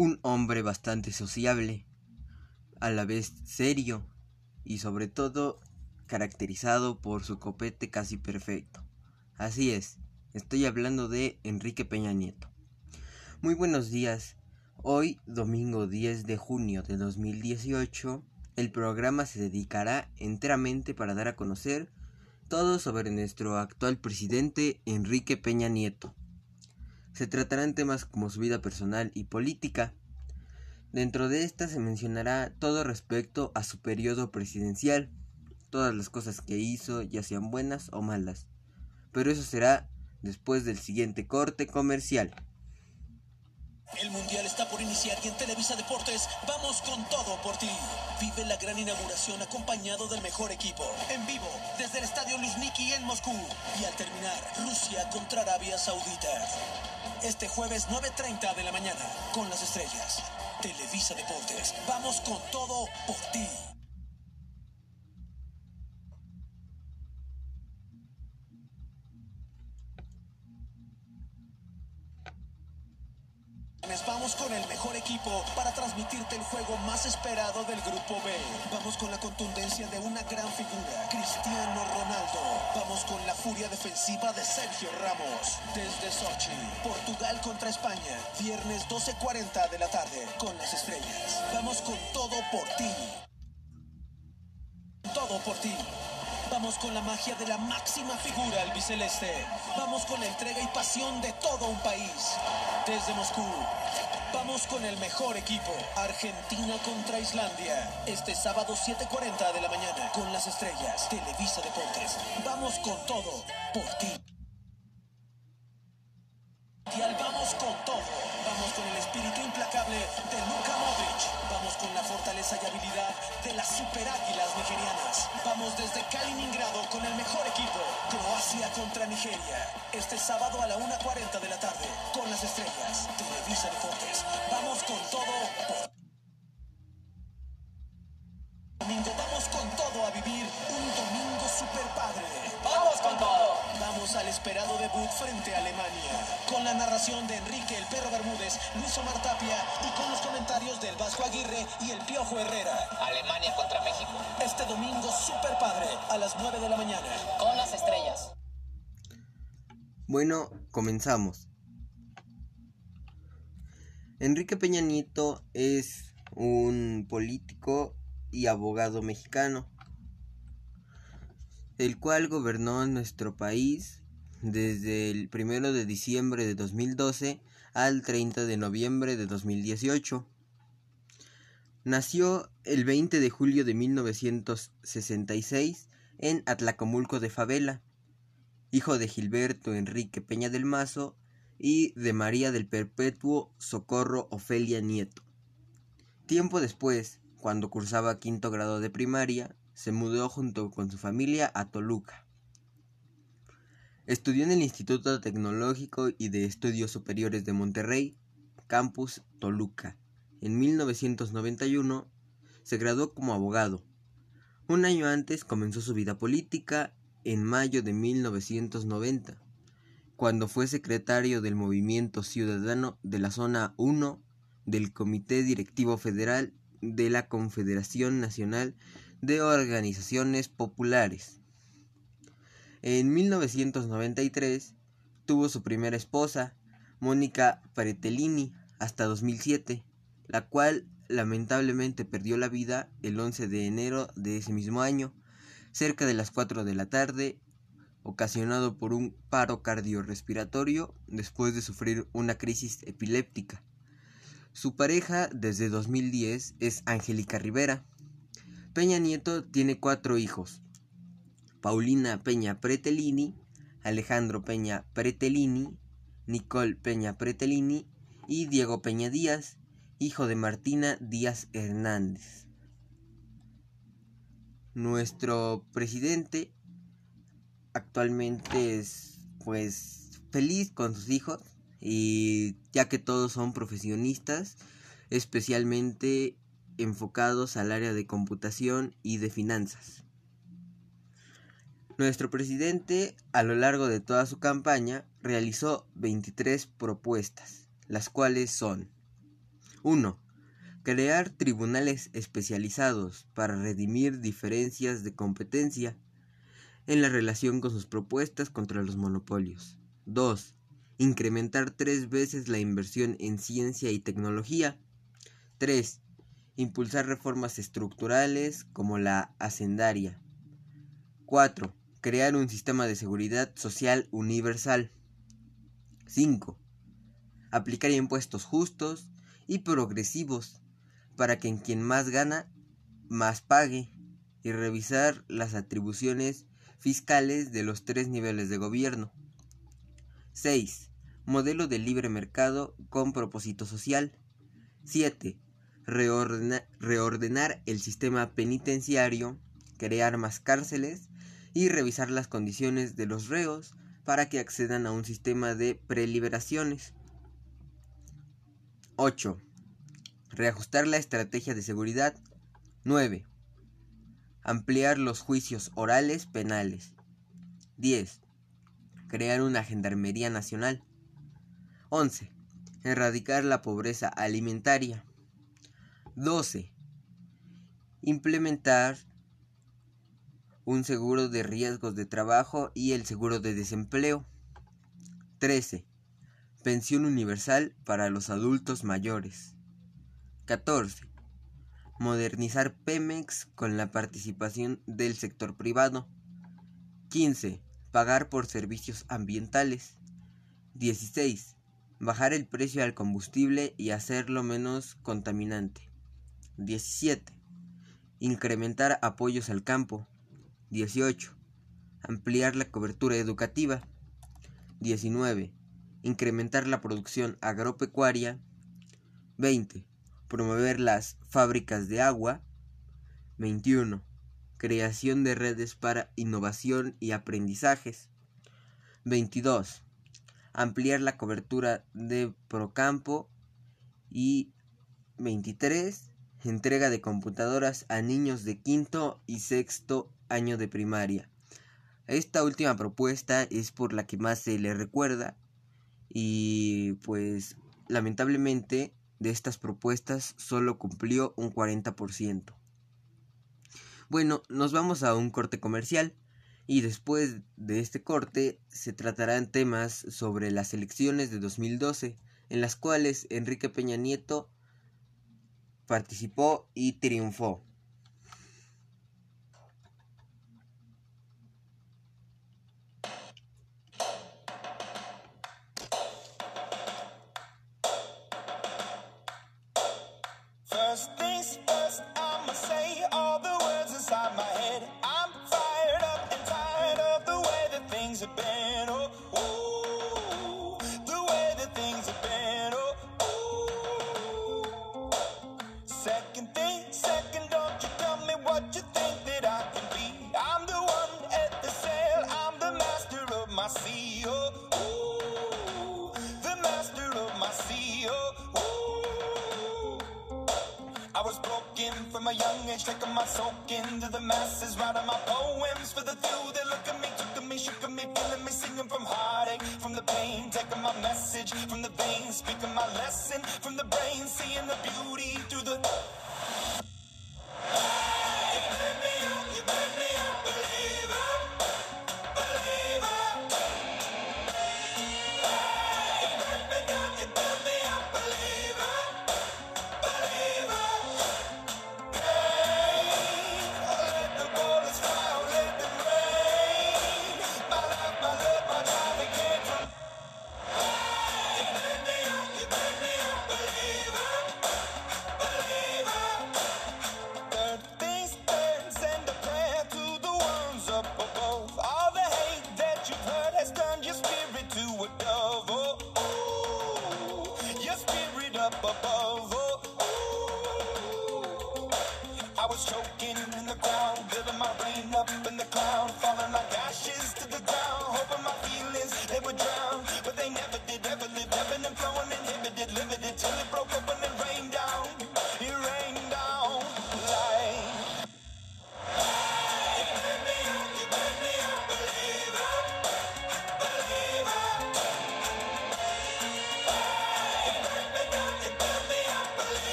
un hombre bastante sociable, a la vez serio y sobre todo caracterizado por su copete casi perfecto. Así es, estoy hablando de Enrique Peña Nieto. Muy buenos días. Hoy, domingo 10 de junio de 2018, el programa se dedicará enteramente para dar a conocer todo sobre nuestro actual presidente Enrique Peña Nieto. Se tratarán temas como su vida personal y política. Dentro de esta se mencionará todo respecto a su periodo presidencial, todas las cosas que hizo, ya sean buenas o malas. Pero eso será después del siguiente corte comercial. El Mundial está por iniciar y en Televisa Deportes vamos con todo por ti. Vive la gran inauguración acompañado del mejor equipo. En vivo, desde el Estadio Luzhniki en Moscú. Y al terminar, Rusia contra Arabia Saudita. Este jueves 9.30 de la mañana, con las estrellas. Televisa Deportes, vamos con todo por ti. Vamos con el mejor para transmitirte el juego más esperado del Grupo B. Vamos con la contundencia de una gran figura, Cristiano Ronaldo. Vamos con la furia defensiva de Sergio Ramos. Desde Sochi, Portugal contra España, viernes 12.40 de la tarde, con las estrellas. Vamos con todo por ti. Todo por ti. Vamos con la magia de la máxima figura albiceleste. Vamos con la entrega y pasión de todo un país. Desde Moscú, vamos con el mejor equipo. Argentina contra Islandia. Este sábado 7.40 de la mañana con las estrellas. Televisa Deportes. Vamos con todo por ti. Vamos con todo. Vamos con el espíritu implacable de Luka Modric. Vamos con la fortaleza y habilidad de las super águilas nigerianas. Vamos desde Kaliningrado con el mejor equipo. Croacia contra Nigeria. Este sábado a la 1.40 de la tarde con las estrellas. Televisa Deportes. Vamos con todo por domingo. Vamos con todo a vivir un domingo super padre. Vamos con todo. Vamos al esperado debut frente a Alemania. Con la narración de Enrique El Perro Bermúdez, Luis Omar Tapia y con los comentarios del Vasco Aguirre y el Piojo Herrera. Alemania contra México. Este domingo super padre a las 9 de la mañana. Con las estrellas. Bueno, comenzamos. Enrique Peña Nieto es un político y abogado mexicano, el cual gobernó nuestro país desde el 1 de diciembre de 2012 al 30 de noviembre de 2018. Nació el 20 de julio de 1966 en Atlacomulco de Favela, hijo de Gilberto Enrique Peña del Mazo y de María del Perpetuo Socorro Ofelia Nieto. Tiempo después, cuando cursaba quinto grado de primaria, se mudó junto con su familia a Toluca. Estudió en el Instituto Tecnológico y de Estudios Superiores de Monterrey, Campus Toluca. En 1991 se graduó como abogado. Un año antes comenzó su vida política en mayo de 1990, cuando fue secretario del Movimiento Ciudadano de la Zona 1 del Comité Directivo Federal de la Confederación Nacional de Organizaciones Populares. En 1993 tuvo su primera esposa, Mónica Paretellini, hasta 2007, la cual lamentablemente perdió la vida el 11 de enero de ese mismo año, cerca de las 4 de la tarde, ocasionado por un paro cardiorrespiratorio después de sufrir una crisis epiléptica. Su pareja desde 2010 es Angélica Rivera. Peña Nieto tiene cuatro hijos. Paulina Peña Pretellini, Alejandro Peña Pretellini, Nicole Peña Pretellini y Diego Peña Díaz, hijo de Martina Díaz Hernández. Nuestro presidente actualmente es pues feliz con sus hijos y ya que todos son profesionistas, especialmente enfocados al área de computación y de finanzas. Nuestro presidente, a lo largo de toda su campaña, realizó 23 propuestas, las cuales son 1. Crear tribunales especializados para redimir diferencias de competencia en la relación con sus propuestas contra los monopolios. 2. Incrementar tres veces la inversión en ciencia y tecnología. 3. Impulsar reformas estructurales como la hacendaria. 4. Crear un sistema de seguridad social universal. 5. Aplicar impuestos justos y progresivos para que quien más gana, más pague y revisar las atribuciones fiscales de los tres niveles de gobierno. 6. Modelo de libre mercado con propósito social. 7. reordenar el sistema penitenciario, crear más cárceles y revisar las condiciones de los reos para que accedan a un sistema de preliberaciones. 8. Reajustar la estrategia de seguridad. 9. Ampliar los juicios orales penales. 10. Crear una gendarmería nacional. 11. Erradicar la pobreza alimentaria. 12. Implementar un seguro de riesgos de trabajo y el seguro de desempleo. 13. Pensión universal para los adultos mayores. 14. Modernizar Pemex con la participación del sector privado. 15. Pagar por servicios ambientales. 16. Bajar el precio al combustible y hacerlo menos contaminante. 17. Incrementar apoyos al campo. 18. Ampliar la cobertura educativa. 19. Incrementar la producción agropecuaria. 20 promover las fábricas de agua. 21. Creación de redes para innovación y aprendizajes. 22. Ampliar la cobertura de Procampo. Y 23. Entrega de computadoras a niños de quinto y sexto año de primaria. Esta última propuesta es por la que más se le recuerda y pues lamentablemente de estas propuestas solo cumplió un 40%. Bueno, nos vamos a un corte comercial y después de este corte se tratarán temas sobre las elecciones de 2012 en las cuales Enrique Peña Nieto participó y triunfó. the brain, seeing the beauty through the.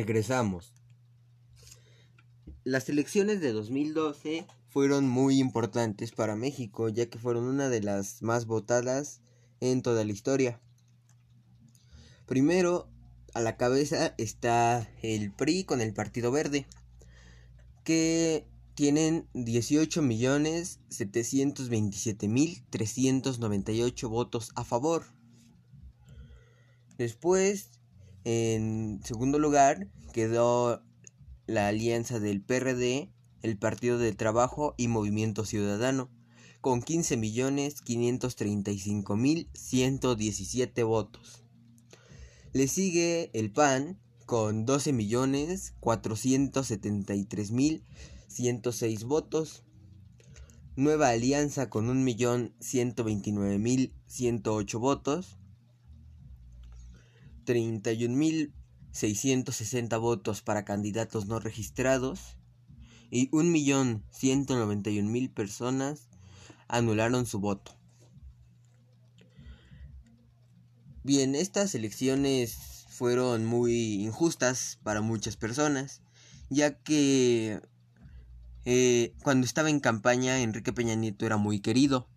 Regresamos. Las elecciones de 2012 fueron muy importantes para México, ya que fueron una de las más votadas en toda la historia. Primero, a la cabeza está el PRI con el Partido Verde, que tienen 18.727.398 votos a favor. Después, en segundo lugar, quedó la alianza del PRD, el Partido del Trabajo y Movimiento Ciudadano, con 15.535.117 votos. Le sigue el PAN con 12.473.106 votos. Nueva Alianza con 1.129.108 votos. 31.660 votos para candidatos no registrados y 1.191.000 personas anularon su voto. Bien, estas elecciones fueron muy injustas para muchas personas, ya que eh, cuando estaba en campaña Enrique Peña Nieto era muy querido,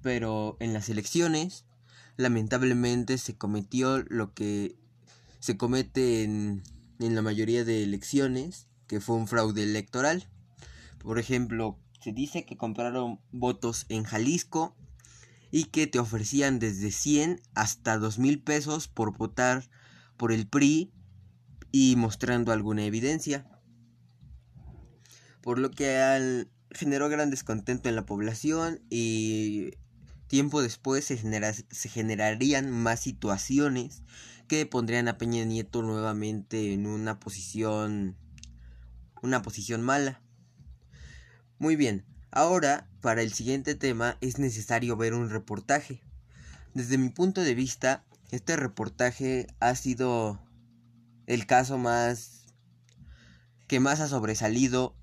pero en las elecciones lamentablemente se cometió lo que se comete en, en la mayoría de elecciones, que fue un fraude electoral. Por ejemplo, se dice que compraron votos en Jalisco y que te ofrecían desde 100 hasta 2 mil pesos por votar por el PRI y mostrando alguna evidencia. Por lo que generó gran descontento en la población y tiempo después se, genera, se generarían más situaciones que pondrían a Peña Nieto nuevamente en una posición una posición mala. Muy bien, ahora para el siguiente tema es necesario ver un reportaje. Desde mi punto de vista, este reportaje ha sido el caso más que más ha sobresalido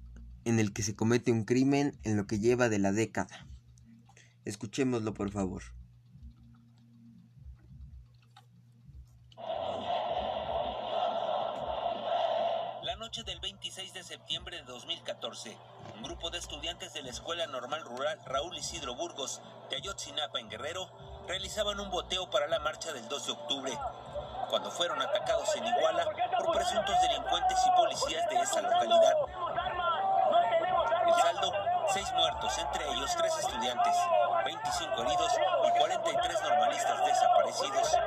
en el que se comete un crimen en lo que lleva de la década. Escuchémoslo por favor. La noche del 26 de septiembre de 2014, un grupo de estudiantes de la Escuela Normal Rural Raúl Isidro Burgos de Ayotzinapa en Guerrero realizaban un boteo para la marcha del 2 de octubre, cuando fueron atacados en Iguala por presuntos delincuentes y policías de esa localidad. El saldo, seis muertos, entre ellos tres estudiantes, 25 heridos y 43 normalistas desaparecidos.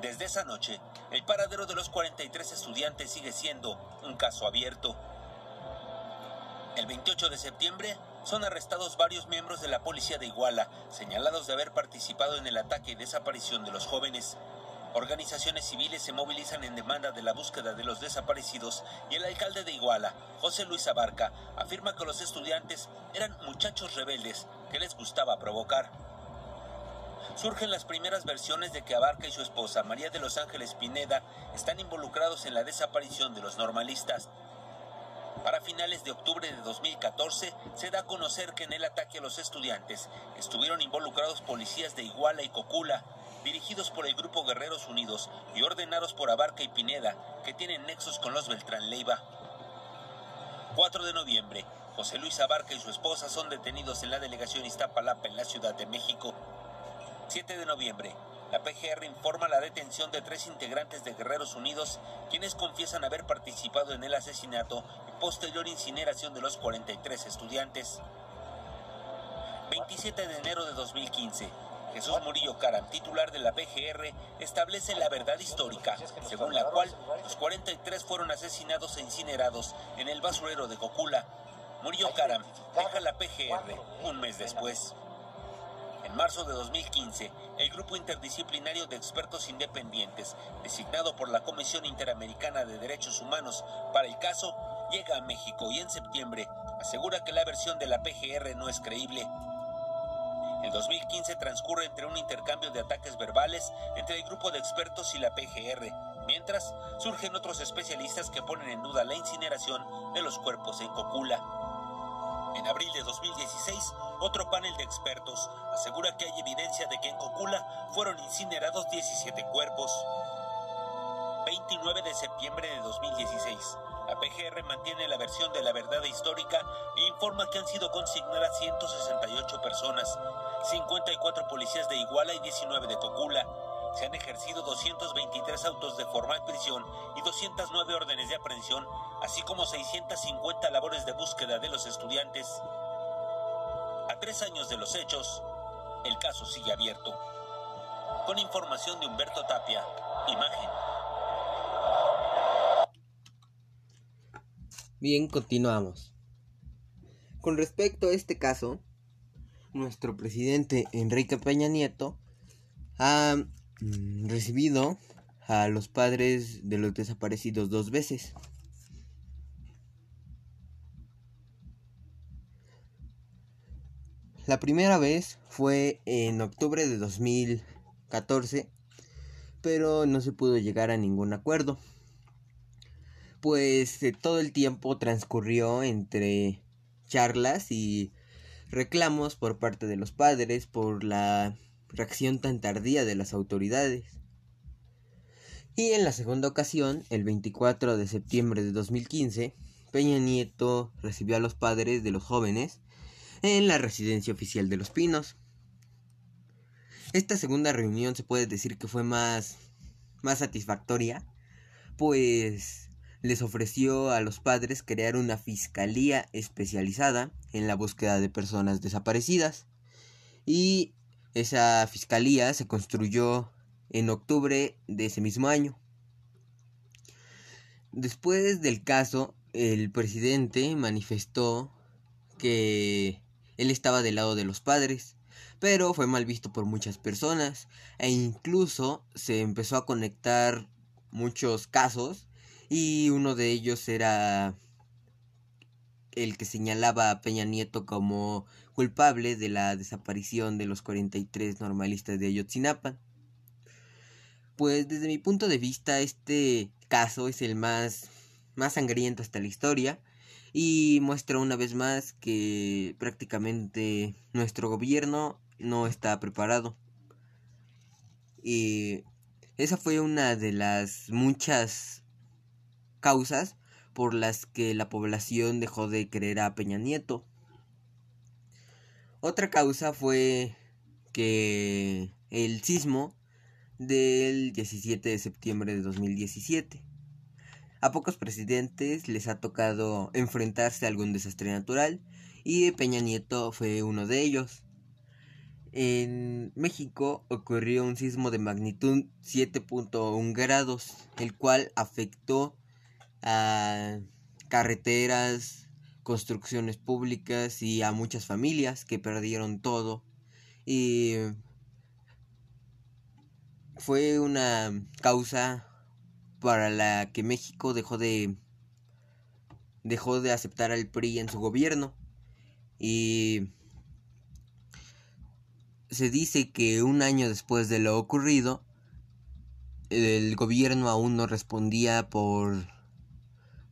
Desde esa noche, el paradero de los 43 estudiantes sigue siendo un caso abierto. El 28 de septiembre son arrestados varios miembros de la policía de Iguala, señalados de haber participado en el ataque y desaparición de los jóvenes. Organizaciones civiles se movilizan en demanda de la búsqueda de los desaparecidos y el alcalde de Iguala, José Luis Abarca, afirma que los estudiantes eran muchachos rebeldes que les gustaba provocar. Surgen las primeras versiones de que Abarca y su esposa, María de los Ángeles Pineda, están involucrados en la desaparición de los normalistas. Para finales de octubre de 2014 se da a conocer que en el ataque a los estudiantes estuvieron involucrados policías de Iguala y Cocula, dirigidos por el Grupo Guerreros Unidos y ordenados por Abarca y Pineda, que tienen nexos con los Beltrán Leiva. 4 de noviembre, José Luis Abarca y su esposa son detenidos en la delegación Iztapalapa en la Ciudad de México. 7 de noviembre, la PGR informa la detención de tres integrantes de Guerreros Unidos, quienes confiesan haber participado en el asesinato y posterior incineración de los 43 estudiantes. 27 de enero de 2015. Jesús Murillo Caram, titular de la PGR, establece la verdad histórica, según la cual los 43 fueron asesinados e incinerados en el basurero de Cocula. Murillo Caram deja la PGR un mes después. En marzo de 2015, el grupo interdisciplinario de expertos independientes, designado por la Comisión Interamericana de Derechos Humanos para el caso, llega a México y en septiembre asegura que la versión de la PGR no es creíble. El 2015 transcurre entre un intercambio de ataques verbales entre el grupo de expertos y la PGR, mientras surgen otros especialistas que ponen en duda la incineración de los cuerpos en Cocula. En abril de 2016, otro panel de expertos asegura que hay evidencia de que en Cocula fueron incinerados 17 cuerpos. 29 de septiembre de 2016. La PGR mantiene la versión de la verdad histórica e informa que han sido consignadas 168 personas, 54 policías de Iguala y 19 de Cocula. Se han ejercido 223 autos de formal prisión y 209 órdenes de aprehensión, así como 650 labores de búsqueda de los estudiantes. A tres años de los hechos, el caso sigue abierto. Con información de Humberto Tapia, imagen. Bien, continuamos. Con respecto a este caso, nuestro presidente Enrique Peña Nieto ha mm, recibido a los padres de los desaparecidos dos veces. La primera vez fue en octubre de 2014, pero no se pudo llegar a ningún acuerdo. Pues eh, todo el tiempo transcurrió entre charlas y reclamos por parte de los padres por la reacción tan tardía de las autoridades. Y en la segunda ocasión, el 24 de septiembre de 2015, Peña Nieto recibió a los padres de los jóvenes en la residencia oficial de Los Pinos. Esta segunda reunión se puede decir que fue más más satisfactoria, pues les ofreció a los padres crear una fiscalía especializada en la búsqueda de personas desaparecidas. Y esa fiscalía se construyó en octubre de ese mismo año. Después del caso, el presidente manifestó que él estaba del lado de los padres, pero fue mal visto por muchas personas e incluso se empezó a conectar muchos casos y uno de ellos era el que señalaba a Peña Nieto como culpable de la desaparición de los 43 normalistas de Ayotzinapa. Pues desde mi punto de vista este caso es el más más sangriento hasta la historia y muestra una vez más que prácticamente nuestro gobierno no está preparado. Y esa fue una de las muchas causas por las que la población dejó de creer a Peña Nieto. Otra causa fue que el sismo del 17 de septiembre de 2017. A pocos presidentes les ha tocado enfrentarse a algún desastre natural y Peña Nieto fue uno de ellos. En México ocurrió un sismo de magnitud 7.1 grados, el cual afectó a carreteras, construcciones públicas y a muchas familias que perdieron todo. Y fue una causa para la que México dejó de dejó de aceptar al PRI en su gobierno y se dice que un año después de lo ocurrido, el gobierno aún no respondía por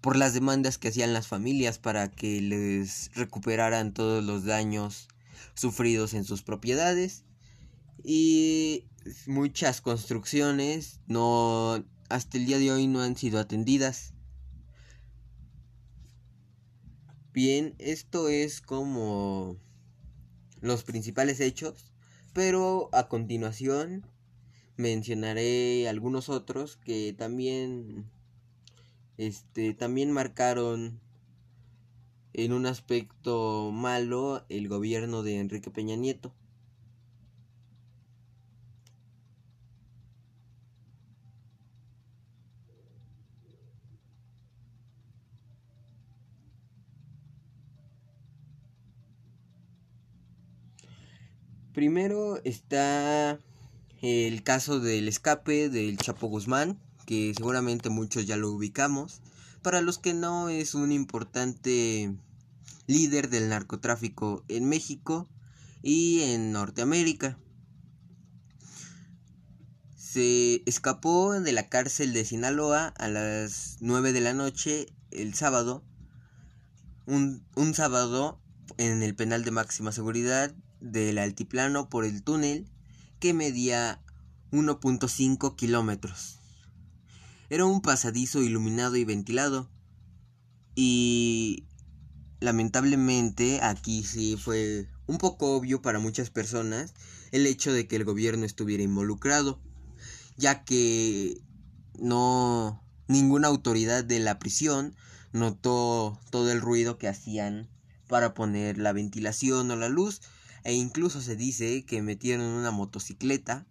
por las demandas que hacían las familias para que les recuperaran todos los daños sufridos en sus propiedades y muchas construcciones no hasta el día de hoy no han sido atendidas. Bien, esto es como los principales hechos pero a continuación mencionaré algunos otros que también este también marcaron en un aspecto malo el gobierno de Enrique Peña Nieto. Primero está el caso del escape del Chapo Guzmán, que seguramente muchos ya lo ubicamos. Para los que no, es un importante líder del narcotráfico en México y en Norteamérica. Se escapó de la cárcel de Sinaloa a las 9 de la noche el sábado. Un, un sábado en el penal de máxima seguridad del altiplano por el túnel que medía 1.5 kilómetros. Era un pasadizo iluminado y ventilado. Y lamentablemente aquí sí fue un poco obvio para muchas personas el hecho de que el gobierno estuviera involucrado, ya que no ninguna autoridad de la prisión notó todo el ruido que hacían para poner la ventilación o la luz e incluso se dice que metieron una motocicleta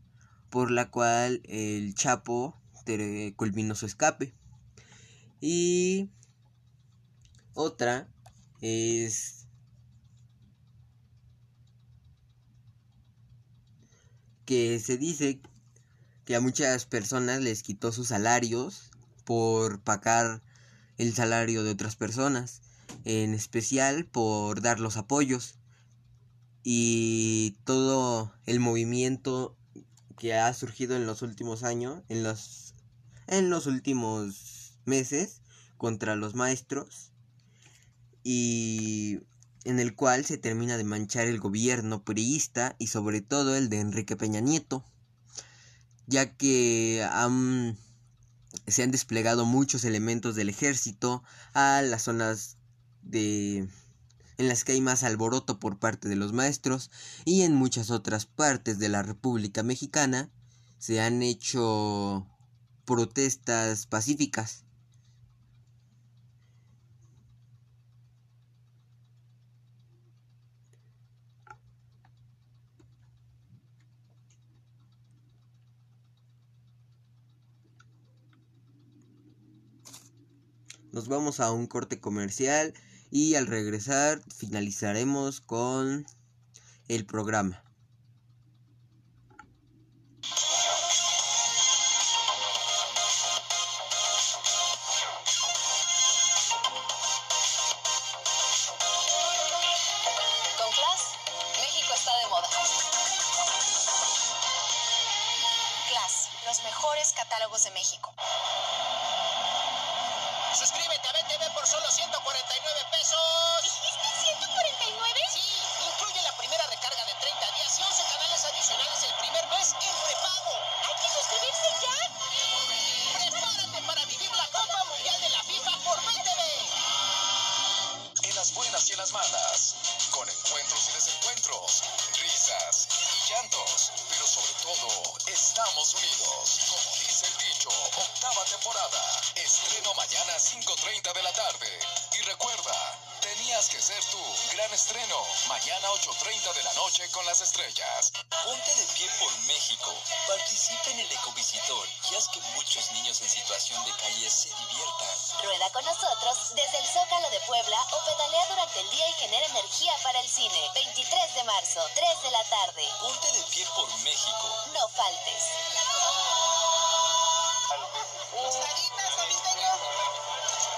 por la cual el Chapo culminó su escape. Y otra es que se dice que a muchas personas les quitó sus salarios por pagar el salario de otras personas, en especial por dar los apoyos y todo el movimiento que ha surgido en los últimos años, en los, en los últimos meses contra los maestros y en el cual se termina de manchar el gobierno priista y sobre todo el de Enrique Peña Nieto, ya que se han desplegado muchos elementos del ejército a las zonas de en las que hay más alboroto por parte de los maestros y en muchas otras partes de la República Mexicana se han hecho protestas pacíficas. Nos vamos a un corte comercial y al regresar finalizaremos con el programa. México. Participa en el Ecovisitor y haz que muchos niños en situación de calle se diviertan. Rueda con nosotros desde el Zócalo de Puebla o pedalea durante el día y genera energía para el cine. 23 de marzo, 3 de la tarde. Ponte de pie por México. No faltes. Tostaditas, saliteño.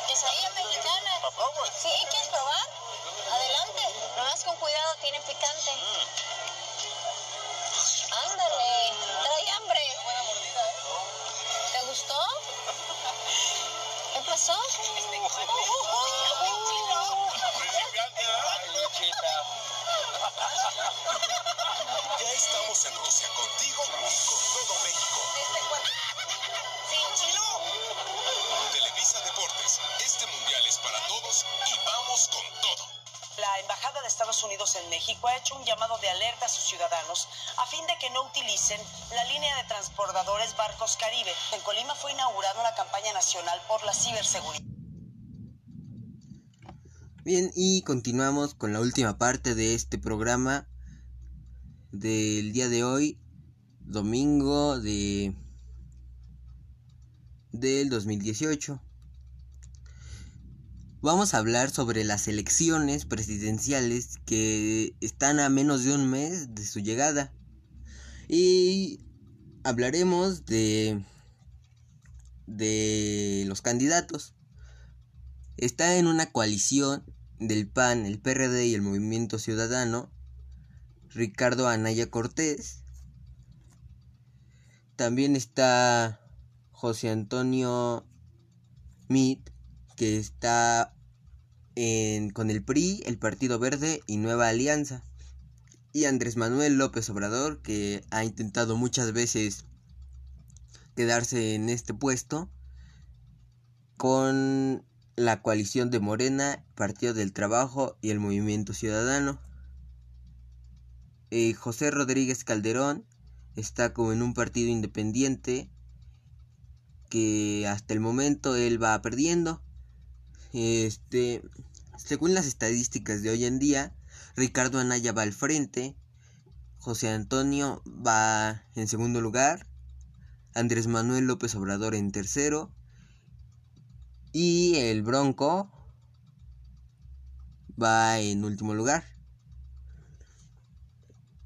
Quesadilla mexicana. ¿Sí? ¿Quieres probar? Adelante. Nomás con cuidado, tiene picante. Ándale. Trae hambre. ¿Te gustó? ¿Qué pasó? Ya estamos en Rusia contigo y con todo México. Televisa Deportes, este mundial es para todos y vamos con todo. La Embajada de Estados Unidos en México ha hecho un llamado de alerta a sus ciudadanos a fin de que no utilicen la línea de transbordadores Barcos Caribe. En Colima fue inaugurada una campaña nacional por la ciberseguridad. Bien, y continuamos con la última parte de este programa del día de hoy, domingo de del 2018. Vamos a hablar sobre las elecciones presidenciales que están a menos de un mes de su llegada. Y hablaremos de de los candidatos. Está en una coalición del PAN, el PRD y el Movimiento Ciudadano, Ricardo Anaya Cortés. También está José Antonio Mit, que está con el PRI, el Partido Verde y Nueva Alianza. Y Andrés Manuel López Obrador, que ha intentado muchas veces quedarse en este puesto con la coalición de Morena, Partido del Trabajo y el Movimiento Ciudadano. Eh, José Rodríguez Calderón está como en un partido independiente que hasta el momento él va perdiendo. Este, según las estadísticas de hoy en día, Ricardo Anaya va al frente, José Antonio va en segundo lugar, Andrés Manuel López Obrador en tercero y el Bronco va en último lugar.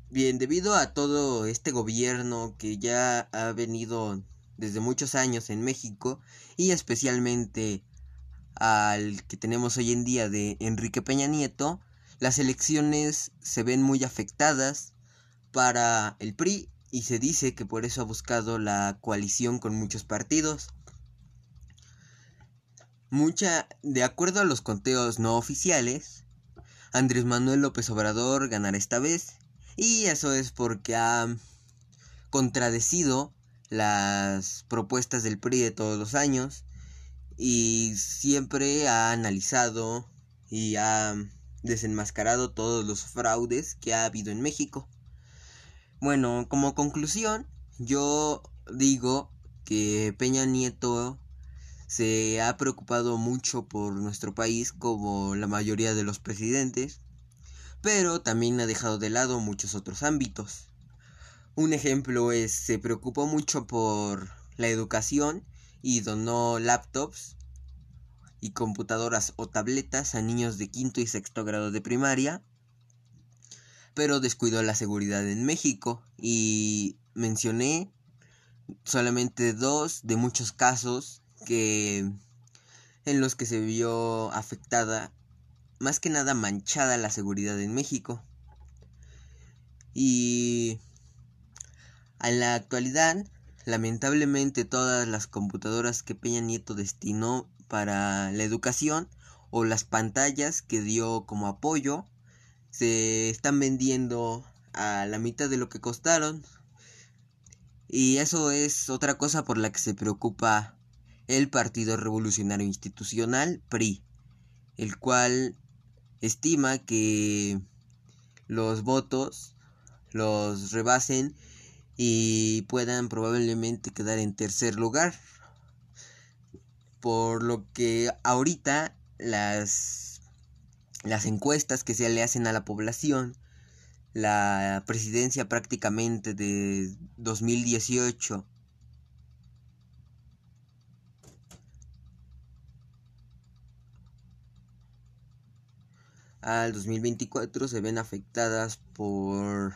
Bien, debido a todo este gobierno que ya ha venido desde muchos años en México y especialmente al que tenemos hoy en día de Enrique Peña Nieto, las elecciones se ven muy afectadas para el PRI y se dice que por eso ha buscado la coalición con muchos partidos. Mucha, de acuerdo a los conteos no oficiales, Andrés Manuel López Obrador ganará esta vez. Y eso es porque ha contradecido las propuestas del PRI de todos los años y siempre ha analizado y ha desenmascarado todos los fraudes que ha habido en México. Bueno, como conclusión, yo digo que Peña Nieto se ha preocupado mucho por nuestro país como la mayoría de los presidentes, pero también ha dejado de lado muchos otros ámbitos. Un ejemplo es, se preocupó mucho por la educación y donó laptops y computadoras o tabletas a niños de quinto y sexto grado de primaria, pero descuidó la seguridad en México y mencioné solamente dos de muchos casos que en los que se vio afectada, más que nada manchada la seguridad en México. Y en la actualidad, lamentablemente todas las computadoras que Peña Nieto destinó para la educación o las pantallas que dio como apoyo se están vendiendo a la mitad de lo que costaron. Y eso es otra cosa por la que se preocupa el Partido Revolucionario Institucional, PRI, el cual estima que los votos los rebasen y puedan probablemente quedar en tercer lugar. Por lo que ahorita las, las encuestas que se le hacen a la población, la presidencia prácticamente de 2018 al 2024 se ven afectadas por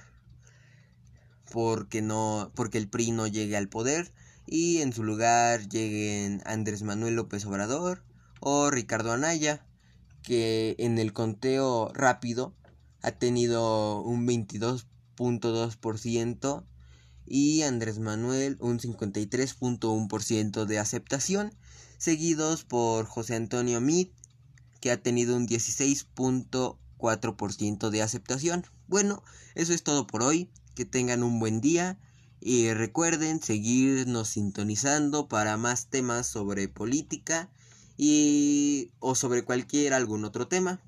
porque no porque el PRI no llegue al poder y en su lugar lleguen Andrés Manuel López Obrador o Ricardo Anaya que en el conteo rápido ha tenido un 22.2% y Andrés Manuel un 53.1% de aceptación seguidos por José Antonio Mit que ha tenido un 16.4% de aceptación. Bueno, eso es todo por hoy. Que tengan un buen día y recuerden seguirnos sintonizando para más temas sobre política y o sobre cualquier algún otro tema.